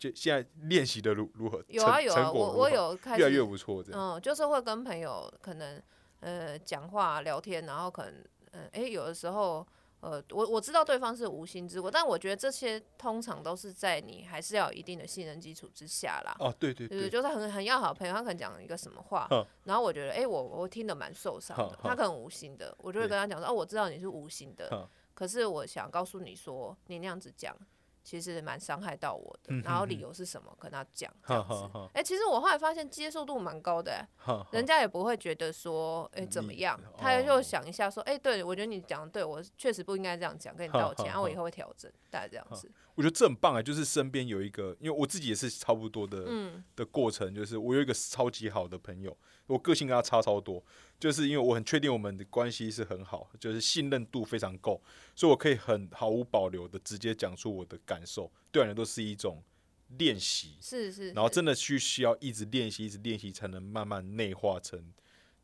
就现在练习的如如何？有啊有啊，我我有开始越来越不错。这样，嗯，就是会跟朋友可能呃讲话聊天，然后可能嗯哎有的时候呃，我我知道对方是无心之过，但我觉得这些通常都是在你还是要有一定的信任基础之下啦。哦，对对对，就是很很要好的朋友，他可能讲一个什么话，然后我觉得，哎，我我听得蛮受伤的，他可能无心的，我就会跟他讲说，哦，我知道你是无心的，可是我想告诉你说，你那样子讲。其实蛮伤害到我的，然后理由是什么？跟他讲这样子。哎，其实我后来发现接受度蛮高的，人家也不会觉得说，哎怎么样？他就想一下说，哎，对我觉得你讲的对，我确实不应该这样讲，跟你道歉，然后我以后会调整，大概这样子。我觉得这很棒啊，就是身边有一个，因为我自己也是差不多的的过程，就是我有一个超级好的朋友，我个性跟他差超多。就是因为我很确定我们的关系是很好，就是信任度非常够，所以我可以很毫无保留的直接讲出我的感受，对人都是一种练习，是是，然后真的去需要一直练习，一直练习才能慢慢内化成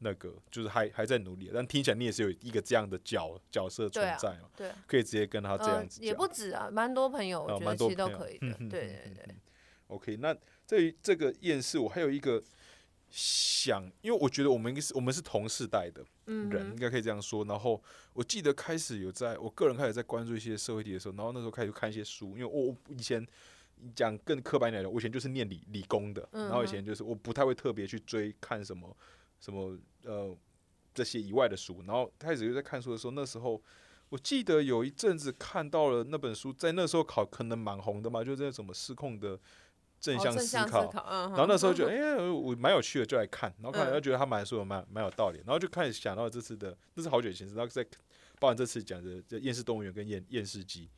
那个，就是还还在努力，但听起来你也是有一个这样的角角色存在嘛，对，可以直接跟他这样子，也不止啊，蛮多朋友，我觉得其实都可以的，对对对，OK，那对于这个厌世，我还有一个。想，因为我觉得我们应该是，我们是同世代的人，应该可以这样说。然后我记得开始有在，我个人开始在关注一些社会题的时候，然后那时候开始看一些书，因为我我以前讲更刻板一点的，我以前就是念理理工的，然后以前就是我不太会特别去追看什么什么呃这些以外的书。然后开始又在看书的时候，那时候我记得有一阵子看到了那本书，在那时候考可能蛮红的嘛，就是什么失控的。正向思考，然后那时候就哎，我蛮有趣的，就来看，然后看，又觉得他蛮说的蛮蛮有道理，然后就开始想到这次的，那是好久以前，然后在包含这次讲的这厌世动物园跟厌厌世机，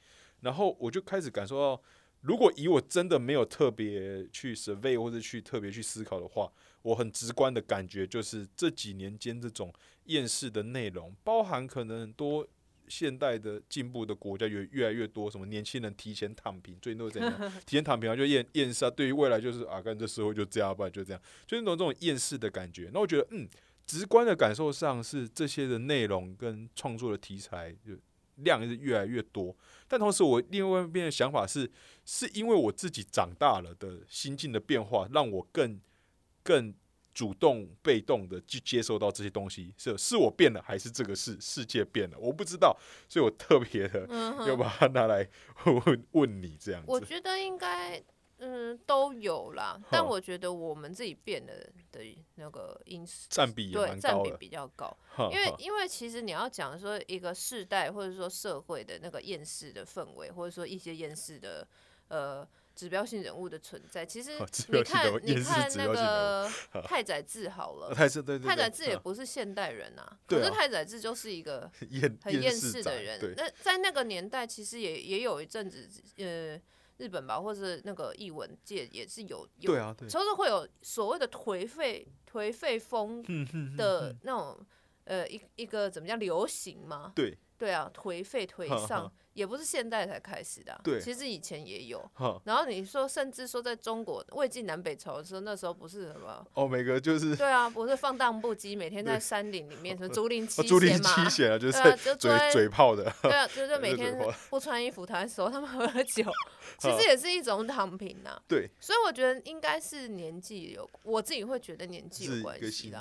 然后我就开始感受到，如果以我真的没有特别去 survey 或者去特别去思考的话，我很直观的感觉就是这几年间这种厌世的内容，包含可能很多。现代的进步的国家有越来越多，什么年轻人提前躺平，最近都是怎样？提前躺平啊，就厌厌世啊。对于未来就是啊，跟这社会就这样吧，就这样，就是那种这种厌世的感觉。那我觉得，嗯，直观的感受上是这些的内容跟创作的题材就量是越来越多。但同时，我另外一边的想法是，是因为我自己长大了的心境的变化，让我更更。主动被动的去接受到这些东西，是是我变了，还是这个世世界变了？我不知道，所以我特别的要把它拿来问问你这样子。我觉得应该嗯都有啦，但我觉得我们自己变了的那个因素占比对占比比较高，因为因为其实你要讲说一个世代或者说社会的那个厌世的氛围，或者说一些厌世的呃。指标性人物的存在，其实你看，你看那个太宰治好了，太宰对太宰治也不是现代人呐，可是太宰治就是一个 很厌世的人。那在那个年代，其实也也有一阵子，呃，日本吧，或是那个译文界也是有有，对啊，就是会有所谓的颓废颓废风的那种，呃，一一个怎么叫流行吗？对。对啊，颓废颓丧也不是现代才开始的，对，其实以前也有。然后你说，甚至说在中国魏晋南北朝的时候，那时候不是什么哦，每个就是对啊，不是放荡不羁，每天在山林里面什么 竹林七贤嘛，七贤啊，就 是嘴嘴炮的，对啊，就 是每天不穿衣服谈的时候，他们喝酒，其实也是一种躺平呐。对，所以我觉得应该是年纪有，我自己会觉得年纪有关系的。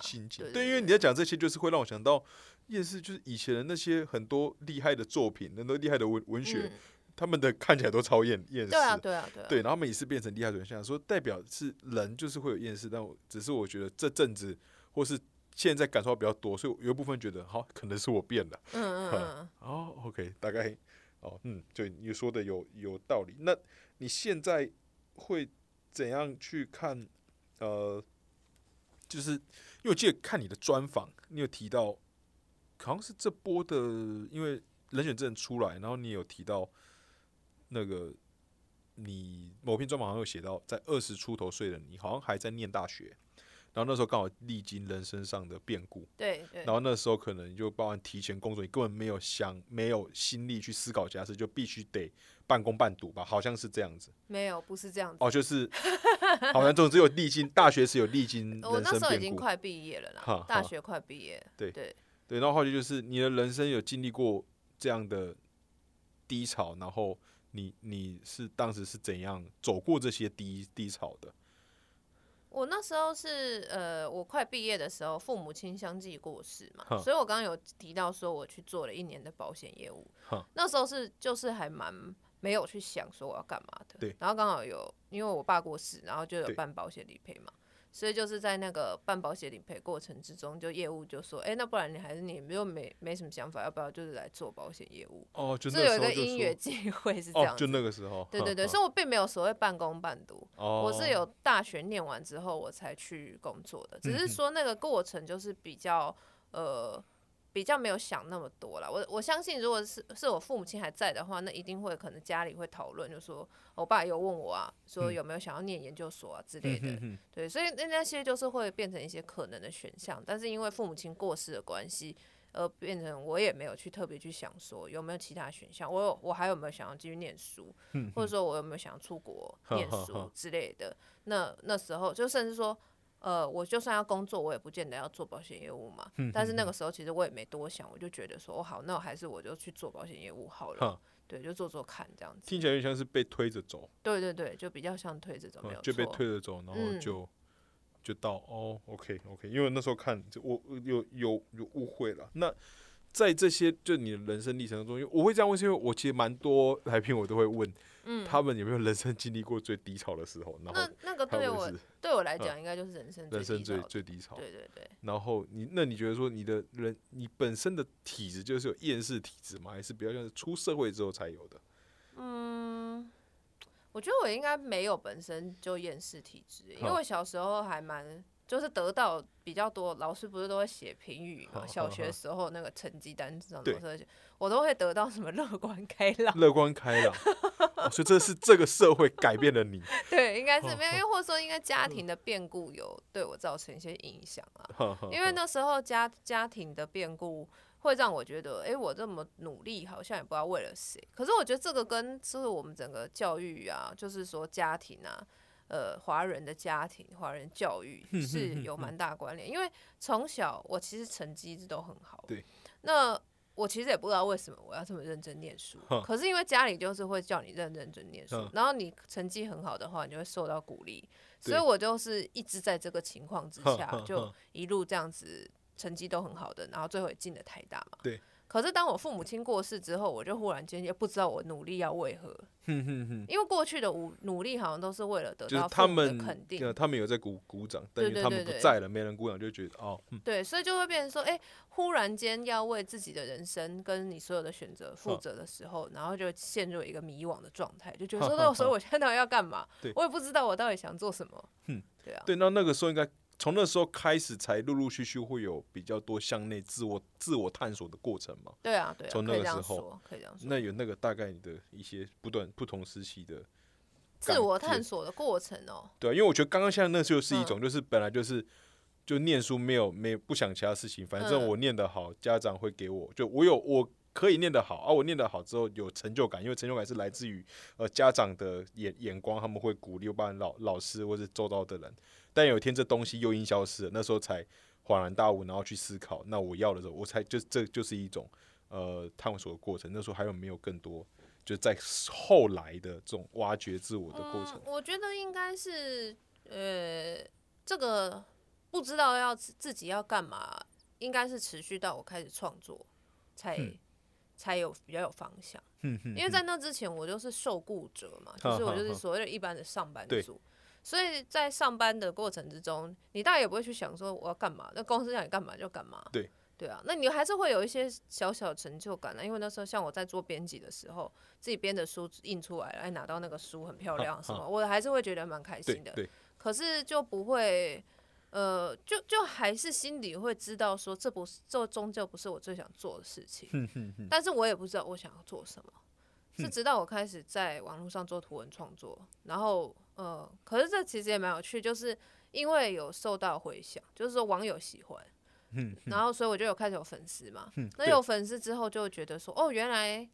对，因为你在讲这些，就是会让我想到。厌世就是以前的那些很多厉害的作品，很多厉害的文文学，他们的看起来都超厌厌世。对啊，对啊，对。对，然后每次变成厉害的人，像说代表是人就是会有厌世，但我只是我觉得这阵子或是现在感受比较多，所以有一部分觉得好，可能是我变了。嗯 嗯嗯。哦，OK，大概哦，嗯，对，你说的有有道理。那你现在会怎样去看？呃，就是因为我记得看你的专访，你有提到。好像是这波的，因为人选证出来，然后你有提到那个你某篇专访好像有写到，在二十出头岁的你，好像还在念大学，然后那时候刚好历经人生上的变故，对对，然后那时候可能就包含提前工作，你根本没有想，没有心力去思考家事，就必须得半工半读吧，好像是这样子。没有，不是这样子。哦，就是 好像总只有历经大学是有历经，我那时候已经快毕业了啦，大学快毕业，对对。对，然后后来就是你的人生有经历过这样的低潮，然后你你是当时是怎样走过这些低低潮的？我那时候是呃，我快毕业的时候，父母亲相继过世嘛，所以我刚刚有提到说我去做了一年的保险业务。那时候是就是还蛮没有去想说我要干嘛的。对然后刚好有因为我爸过世，然后就有办保险理赔嘛。所以就是在那个办保险理赔过程之中，就业务就说，哎、那不然你还是你又没没什么想法，要不要就是来做保险业务？哦，就那是有一个时候就说因缘际会是 这哦样，子。就那个时候，对对对，哼所以我并没有所谓半工半读，哦，我是有大学念完之后我才去工作的，只嗯是说那个过程就是比较呃比较没有想那么多啦。我我相信，如果是是我父母亲还在的话，那一定会可能家里会讨论，就说我爸有问我啊，说有没有想要念研究所啊之类的。嗯哼对，所以那那些就是会变成一些可能的选项，但是因为父母亲过世的关系。而变成我也没有去特别去想说有没有其他选项，我有我还有没有想要继续念书，嗯或者说我有没有想要出国念书之类的。那那时候就甚至说，呃，我就算要工作，我也不见得要做保险业务嘛。嗯但是那个时候其实我也没多想，我就觉得说，哦好，那我还是我就去做保险业务好了哈。对，就做做看这样子。听起来有点像是被推着走，对对对，就比较像推着走没有嗯就被推着走，然后嗯就就到哦，OK OK，因为那时候看就我我有有有误会了。那在这些就你的人生历程当中，因为我会这样问，是因为我其实蛮多来宾我都会问，嗯，他们有没有人生经历过最低潮的时候，然后那那个对我对我来讲，应该就是人生人生最低最低潮。对对对，然后你那你觉得说你的人你本身的体质就是有厌世体质吗？还是比较像是出社会之后才有的？嗯，我觉得我应该没有本身就厌世体质，因为我小时候还蛮就是得到比较多，老师不是都会写评语嘛，小学时候那个成绩单上对都是写，我都会得到什么 乐观开朗，乐观开朗，哦所以这是这个社会改变了你。对，应该是没有，因为或者说应该家庭的变故有对我造成一些影响啊，因为那时候家家庭的变故。会让我觉得，哎、我这么努力，好像也不知道为了谁。可是我觉得这个跟就是我们整个教育啊，就是说家庭啊，呃，华人的家庭、华人教育 是有蛮大关联。因为从小我其实成绩一直都很好，对。那我其实也不知道为什么我要这么认真念书，可是因为家里就是会叫你认认真念书嗯，然后你成绩很好的话，你就会受到鼓励。所以我就是一直在这个情况之下，就一路这样子，成绩都很好的，然后最后也进了台大嘛。对。可是当我父母亲过世之后，我就忽然间也不知道我努力要为何，因为过去的努努力好像都是为了得到他们的肯定，呃他们有在鼓鼓掌，但对因为他们不在了，没人鼓掌，就觉得哦，嗯对，所以就会变成说，哎、忽然间要为自己的人生跟你所有的选择负责的时候，然后就陷入一个迷惘的状态，就觉得说，那所以我现在到底要干嘛？我也不知道我到底想做什么。嗯，对啊，对，那那个时候应该从那时候开始，才陆陆续续会有比较多向内自我自我探索的过程嘛。对啊，对啊，从那个时候，可以这样说。那有那个大概你的一些不断不同时期的自我探索的过程哦、对啊，因为我觉得刚刚现在那就是一嗯种，就是本来就是就念书没有没有不想其他事情，反正嗯我念得好，家长会给我，就我有我可以念得好啊，我念得好之后有成就感，因为成就感是来自于呃家长的眼眼光，他们会鼓励，不然老老师或是周遭的人。但有一天这东西又因消失了，那时候才恍然大悟，然后去思考，那我要的时候，我才就这就是一种呃探索的过程。那时候还有没有更多？就在后来的这种挖掘自我的过程嗯，，我觉得应该是呃，这个不知道要自自己要干嘛，应该是持续到我开始创作才、嗯才有比较有方向。嗯因为在那之前我就是受雇者嘛，哈就是我就是所谓的一般的上班族。所以在上班的过程之中，你大概也不会去想说我要干嘛，那公司让你干嘛就干嘛。对对啊，那你还是会有一些小小的成就感的，因为那时候像我在做编辑的时候，自己编的书印出来了，哎，拿到那个书很漂亮 什么，我还是会觉得蛮开心的。可是就不会，呃，就就还是心里会知道说，这不是这终究不是我最想做的事情。但是我也不知道我想要做什么，嗯是直到我开始在网络上做图文创作，然后呃，可是这其实也蛮有趣，就是因为有受到回响，就是说网友喜欢，嗯然后所以我就有开始有粉丝嘛，嗯那有粉丝之后就会觉得说，哦，原来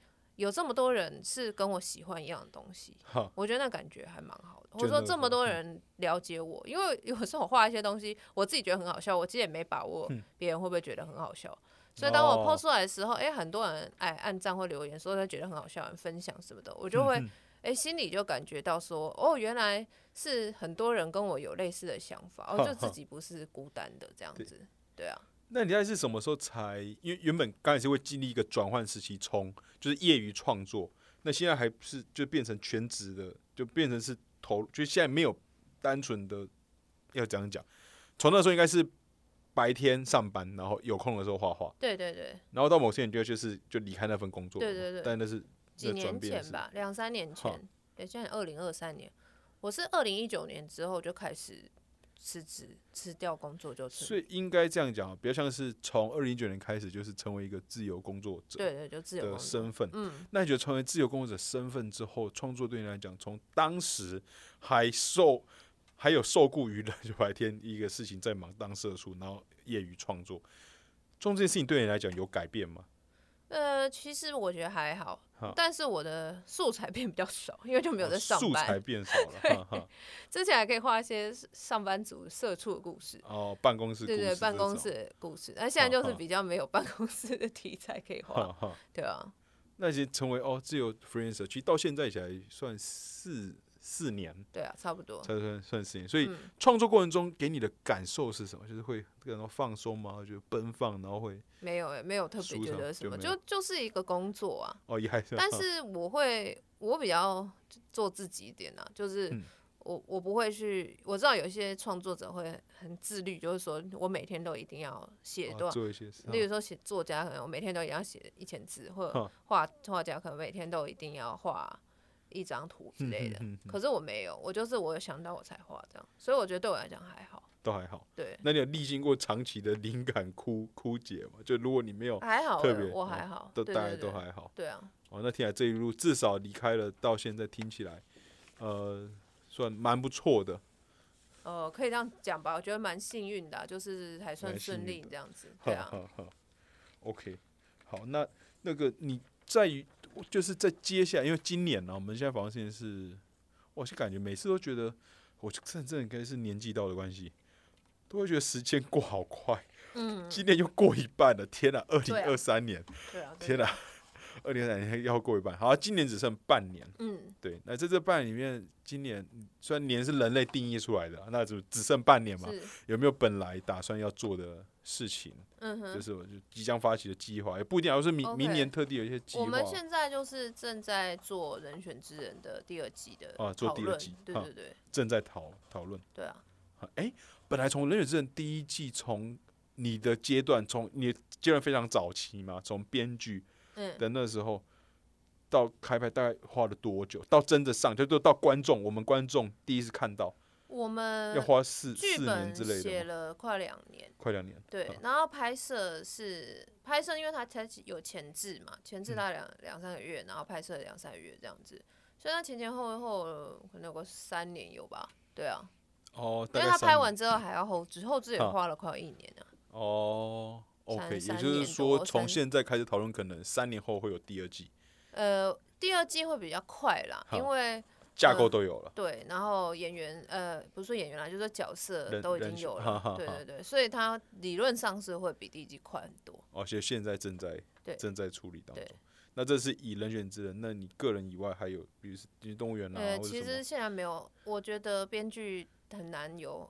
有这么多人是跟我喜欢一样的东西，我觉得那感觉还蛮好的。或就那个者说这么多人了解我，因为有时候我画一些东西，我自己觉得很好笑，我其实也没把握别人会不会觉得很好笑。所以当我 PO 出来的时候，哎、很多人哎按赞或留言说他觉得很好笑，很分享什么的，我就会哎、心里就感觉到说，哦，原来是很多人跟我有类似的想法，哦，就自己不是孤单的这样子，对啊。那你大概是什么时候才？因为原本刚才是会经历一个转换时期，从就是业余创作，那现在还是就变成全职的，就变成是投，就现在没有单纯的要这样讲。从那时候应该是白天上班，然后有空的时候画画，对对对，然后到某些点就就是就离开那份工作。对对对但那是几年前吧，两三年前，对，现在二零二三年，我是二零一九年之后就开始辞职，辞掉工作就辞，所以应该这样讲，比较像是从二零一九年开始，就是成为一个自由工作者对对，就自由的。身份。嗯，那你觉得成为自由工作者身份之后，创作对你来讲，从当时还受还有受雇于人，就白天一个事情在忙当社畜，然后业余创作，创作这件事情对你来讲有改变吗？呃，其实我觉得还好好，但是我的素材变比较少，因为就没有在上哦素材班。变少了。之前还可以画一些上班族社畜的故事，哦，办公室故事对对办公室的故事。但现在就是比较没有办公室的题材可以画。对啊，那些成为哦自由 freelancer，其实到现在起来算四四年，对啊，差不多。才算算四年。所以嗯创作过程中给你的感受是什么？就是会感到放松吗？就奔放，然后会没有、欸，没有特别觉得什么，就就就是一个工作啊。哦也还是，但是我会，我比较做自己一点啊，就是嗯我我不会去，我知道有一些创作者会很自律，就是说我每天都一定要写哦多少，做一些事，例如说写作家可能我每天都一定要写一千字，或者哼画画家可能每天都一定要画一张图之类的。可是我没有，我就是我有想到我才画这样，所以我觉得对我来讲还好，都还好。对，那你有历经过长期的灵感枯枯竭吗？就如果你没有，还好欸，特别我哦还好，都大概都还好。对啊，哦，那听起来这一路至少离开了，到现在听起来，呃，算蛮不错的。呃，可以这样讲吧，我觉得蛮幸运的啊、就是还算顺利这样子，对啊。好好。OK，好，那那个你在于就是在接下来，因为今年呢、我们现在访问时间是，我是感觉每次都觉得，我真的真正应该是年纪到的关系，都会觉得时间过好快。嗯，今年又过一半了，天哪！二零二三年，天哪！二零二三年要过一半，好，今年只剩半年。嗯，对，那在这半年里面，今年虽然年是人类定义出来的啊，那就只剩半年嘛，有没有本来打算要做的事情？嗯哼。就是我就即将发起的计划，也不一定要是明明年特地有一些计划。我们现在就是正在做《人选之人》的第二季的啊做第二季啊对对对正在讨讨论。对啊，哎、本来从《人选之人》第一季，从你的阶段，从你阶段非常早期嘛，从编剧嗯，的那时候到开拍，大概花了多久？到真的上，就就到观众，我们观众第一次看到，我们要花四四年剧本之类写的吗，了快两年，快两年。对嗯，然后拍摄是拍摄，因为它才有前置嘛，前嗯。置大概两两三个月，然后拍摄两三个月这样子，所以它前前后后可能有个三年有吧，对啊，哦，因为它拍完之后还要后置，后置也啊花了快有一年啊，哦，OK，也就是年说，从现在开始讨论，可能三年后会有第二季，呃，第二季会比较快啦，因为架构嗯都有了。对，然后演员呃不是说演员啦，就是说角色都已经有了，哈哈哈对对对，所以它理论上是会比第一季快很多。而且现在正在对正在处理当中。那这是以人选之人，那你个人以外还有，比如是动物园啊，呃？其实现在没有，我觉得编剧很难有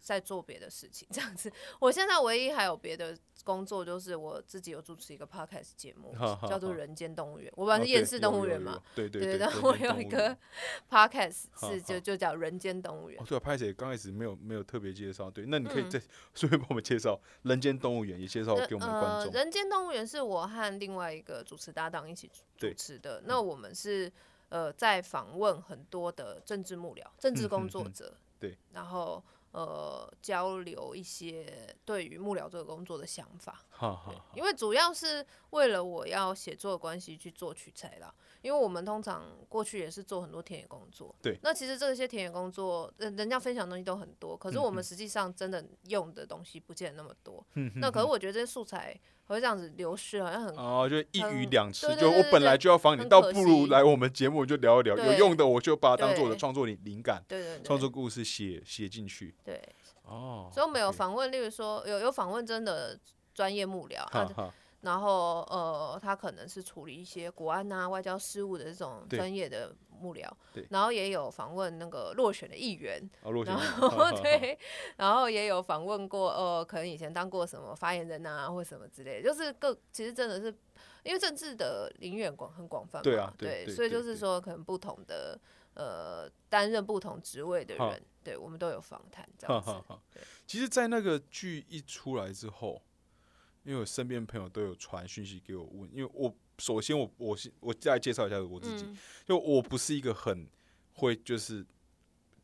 在做别的事情这样子。我现在唯一还有别的工作，就是我自己有主持一个 podcast 节目叫做《人间动物园》，我本来哦是厌世动物园嘛，对对对，对。然后我有一个 podcast 好是就就叫《人间动物园哦，》。对啊，拍谁刚开始没有没有特别介绍，对，那你可以嗯再顺便帮我们介绍《人间动物园》，也介绍给我们的观呃，众。人间动物园是我和另外一个主持搭档一起主持的。那我们是呃在访问很多的政治幕僚、政治工作者，嗯对，然后呃交流一些对于幕僚这个工作的想法。因为主要是为了我要写作的关系去做取材啦。因为我们通常过去也是做很多田野工作，对那其实这些田野工作，人人家分享的东西都很多，可是我们实际上真的用的东西不见得那么多。那可是我觉得这些素材会这样子流失，好像很哦，就一鱼两吃，就我本来就要访你，倒不如来我们节目就聊一聊，有用的我就把它当做我的创作灵灵感、对对对，创作故事写写进去。对，哦，所以我们有访问，例如说有有访问真的专业幕僚，啊，然后呃，他可能是处理一些国安啊、外交事务的这种对专业的幕僚对，然后也有访问那个落选的议员，啊，落选然了后 对，然后也有访问过，呃，可能以前当过什么发言人啊，或什么之类的，就是各其实真的是因为政治的领域很广很广泛嘛，对啊对对所以就是说可能不同的呃担任不同职位的人，对我们都有访谈这样子哈哈，哈。其实，在那个剧一出来之后，因为我身边朋友都有传讯息给我问，因为我首先我我先我再介绍一下我自己，嗯。就我不是一个很会就是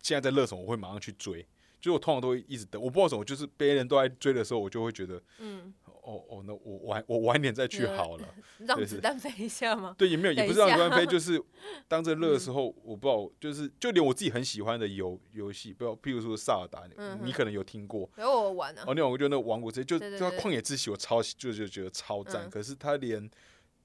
现在在热什么我会马上去追，就是我通常都会一直等，我不知道为什么，就是别人都在追的时候，我就会觉得嗯，哦哦，那我晚我晚点再去嗯好了。让子弹飞一下吗？对，也没有，也不是让子弹飞，就是当这热的嗯时候，我不知道，就是就连我自己很喜欢的游游戏，不要，譬如说萨尔达，你可能有听过，然后我玩啊哦，，那种我觉得那王国之类，就它对对对旷野之息，我超喜就就觉得超赞。嗯可是他连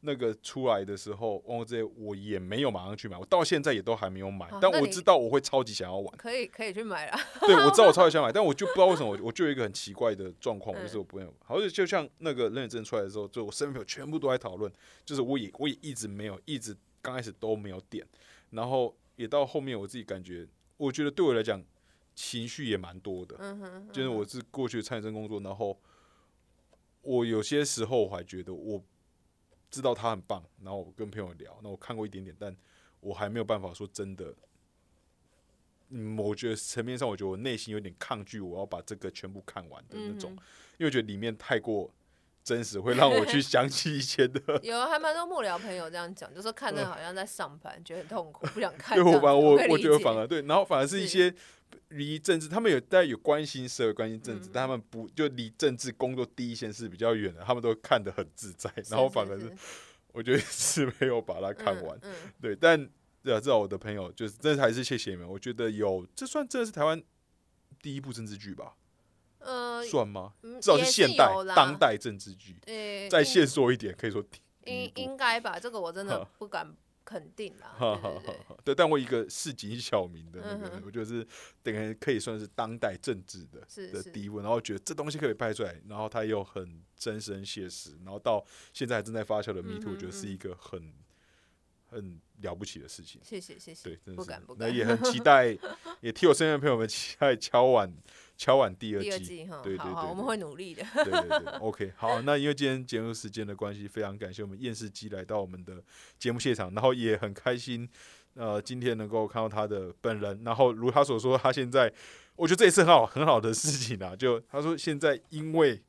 那个出来的时候，王国之我也没有马上去买，我到现在也都还没有买。但我知道我会超级想要玩，可以可以去买了。对我知道我超级想买，但我就不知道为什么我我就有一个很奇怪的状况，嗯就是我不会，好像就像那个认证出来的时候，就我身边朋友全部都在讨论，就是我也我也一直没有，一直刚开始都没有点，然后也到后面我自己感觉，我觉得对我来讲情绪也蛮多的，嗯哼，就是我是过去参与这工作，然后我有些时候我还觉得我知道他很棒，然后我跟朋友聊，那我看过一点点，但我还没有办法说真的。嗯，我觉得层面上，我觉得我内心有点抗拒，我要把这个全部看完的那种，嗯因为我觉得里面太过真实，会让我去想起以前的。有还蛮多幕僚朋友这样讲，就说看那好像在上班，觉得很痛苦，不想看对。我反而我我觉得反而对，然后反而是一些离政治，他们有大家有关心社会、关心政治，嗯但他们不就离政治工作第一线是比较远的，他们都看得很自在，然后反而是是 我觉得是没有把它看完。嗯，嗯对，但对啊，至少我的朋友就是真的还是谢谢你们，我觉得有这算真的是台湾第一部政治剧吧？呃，算吗？嗯至少是现代当代政治剧，呃，再应线索一点，可以说应。应该吧，这个我真的不敢肯定啦。哈哈哈哈！对，但我一个市井小民的那个，嗯我觉得是等于可以算是当代政治的的第一部，然后觉得这东西可以拍出来，然后它又很真实、很写实，然后到现在还正在发酵的 Me 嗯 Too，、我觉得是一个很很了不起的事情。谢谢谢谢对，，真的是不敢不敢。那也很期待，也替我身边的朋友们期待敲碗敲碗第二第二季。对，对好好，我们对对会努力的。对对对，OK，好，那因为今天节目时间的关系，非常感谢我们验视机来到我们的节目现场，然后也很开心，呃，今天能够看到他的本人，然后如他所说，他现在，我觉得这也是很好很好的事情啊，就他说现在因为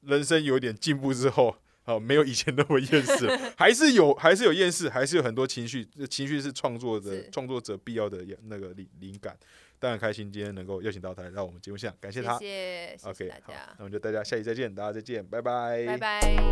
人生有点进步之后。啊，没有以前那么厌世了，还是有，还是有厌世，还是有很多情绪，情绪是创作的是创作者必要的那个灵灵感。当然开心今天能够邀请到他来到我们节目现场，感谢他。谢谢谢 OK，好，那，我们就大家下期再见，大家再见，拜拜，拜拜。